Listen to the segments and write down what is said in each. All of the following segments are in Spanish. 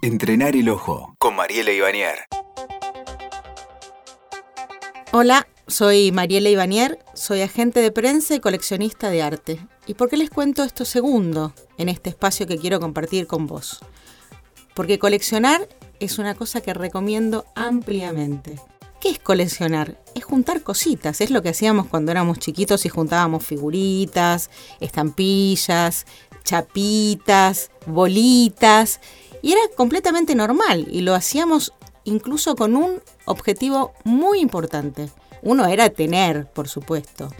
Entrenar el ojo con Mariela Ivanier. Hola, soy Mariela Ivanier, soy agente de prensa y coleccionista de arte. ¿Y por qué les cuento esto segundo en este espacio que quiero compartir con vos? Porque coleccionar es una cosa que recomiendo ampliamente. ¿Qué es coleccionar? Es juntar cositas, es lo que hacíamos cuando éramos chiquitos y juntábamos figuritas, estampillas, chapitas, bolitas y era completamente normal y lo hacíamos incluso con un objetivo muy importante. Uno era tener, por supuesto,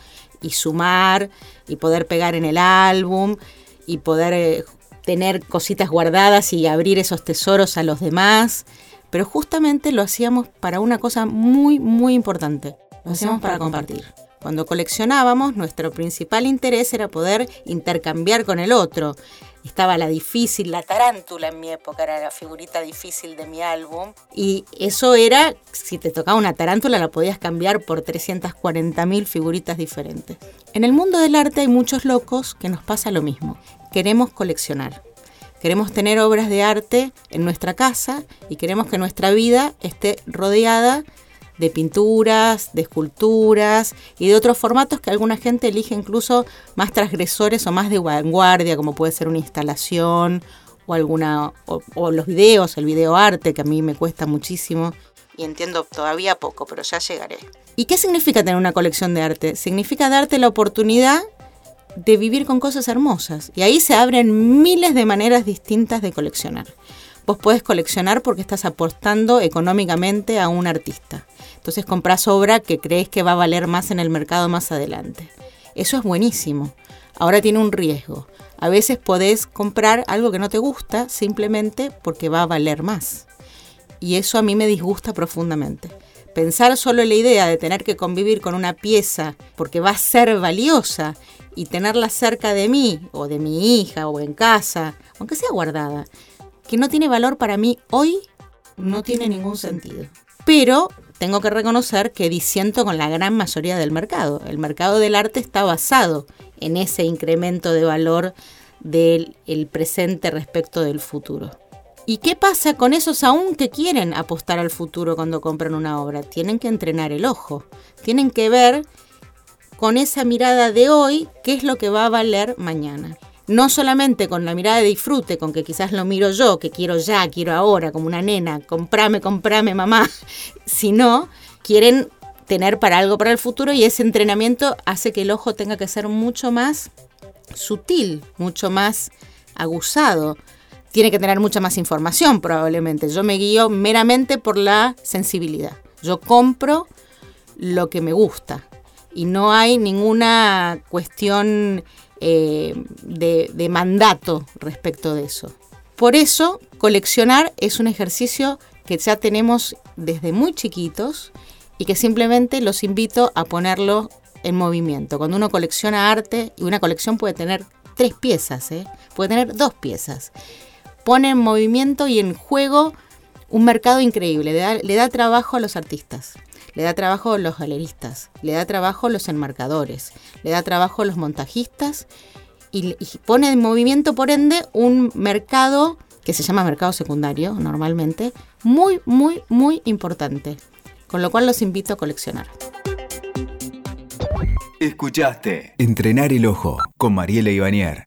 y sumar, y poder pegar en el álbum, y poder eh, tener cositas guardadas y abrir esos tesoros a los demás. Pero justamente lo hacíamos para una cosa muy, muy importante. Lo hacíamos para compartir. Cuando coleccionábamos, nuestro principal interés era poder intercambiar con el otro estaba la difícil, la tarántula en mi época, era la figurita difícil de mi álbum. Y eso era, si te tocaba una tarántula, la podías cambiar por 340.000 figuritas diferentes. En el mundo del arte hay muchos locos que nos pasa lo mismo. Queremos coleccionar. Queremos tener obras de arte en nuestra casa y queremos que nuestra vida esté rodeada de pinturas, de esculturas y de otros formatos que alguna gente elige incluso más transgresores o más de vanguardia, como puede ser una instalación o alguna o, los videos, el video arte que a mí me cuesta muchísimo y entiendo todavía poco, pero ya llegaré. ¿Y qué significa tener una colección de arte? Significa darte la oportunidad de vivir con cosas hermosas y ahí se abren miles de maneras distintas de coleccionar. Vos podés coleccionar porque estás apostando económicamente a un artista. Entonces compras obra que crees que va a valer más en el mercado más adelante. Eso es buenísimo. Ahora tiene un riesgo. A veces podés comprar algo que no te gusta simplemente porque va a valer más. Y eso a mí me disgusta profundamente. Pensar solo en la idea de tener que convivir con una pieza porque va a ser valiosa y tenerla cerca de mí o de mi hija o en casa, aunque sea guardada, que no tiene valor para mí hoy, no tiene ningún sentido. Pero tengo que reconocer que disiento con la gran mayoría del mercado. El mercado del arte está basado en ese incremento de valor del presente respecto del futuro. ¿Y qué pasa con esos aún que quieren apostar al futuro cuando compran una obra? Tienen que entrenar el ojo, tienen que ver con esa mirada de hoy qué es lo que va a valer mañana no solamente con la mirada de disfrute, con que quizás lo miro yo, que quiero ya, quiero ahora, como una nena, comprame, comprame, mamá, sino quieren tener para algo para el futuro y ese entrenamiento hace que el ojo tenga que ser mucho más sutil, mucho más aguzado. Tiene que tener mucha más información probablemente. Yo me guío meramente por la sensibilidad. Yo compro lo que me gusta y no hay ninguna cuestión eh, de, mandato respecto de eso. Por eso, coleccionar es un ejercicio que ya tenemos desde muy chiquitos y que simplemente los invito a ponerlo en movimiento. Cuando uno colecciona arte, y una colección puede tener tres piezas, ¿eh? puede tener dos piezas, pone en movimiento y en juego un mercado increíble, le da trabajo a los artistas le da trabajo a los galeristas, le da trabajo a los enmarcadores, le da trabajo a los montajistas y, pone en movimiento, por ende, un mercado que se llama mercado secundario normalmente, muy, muy, muy importante. Con lo cual los invito a coleccionar. Escuchaste Entrenar el Ojo con Mariela Ivanier.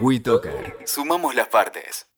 WeToker. Sumamos las partes.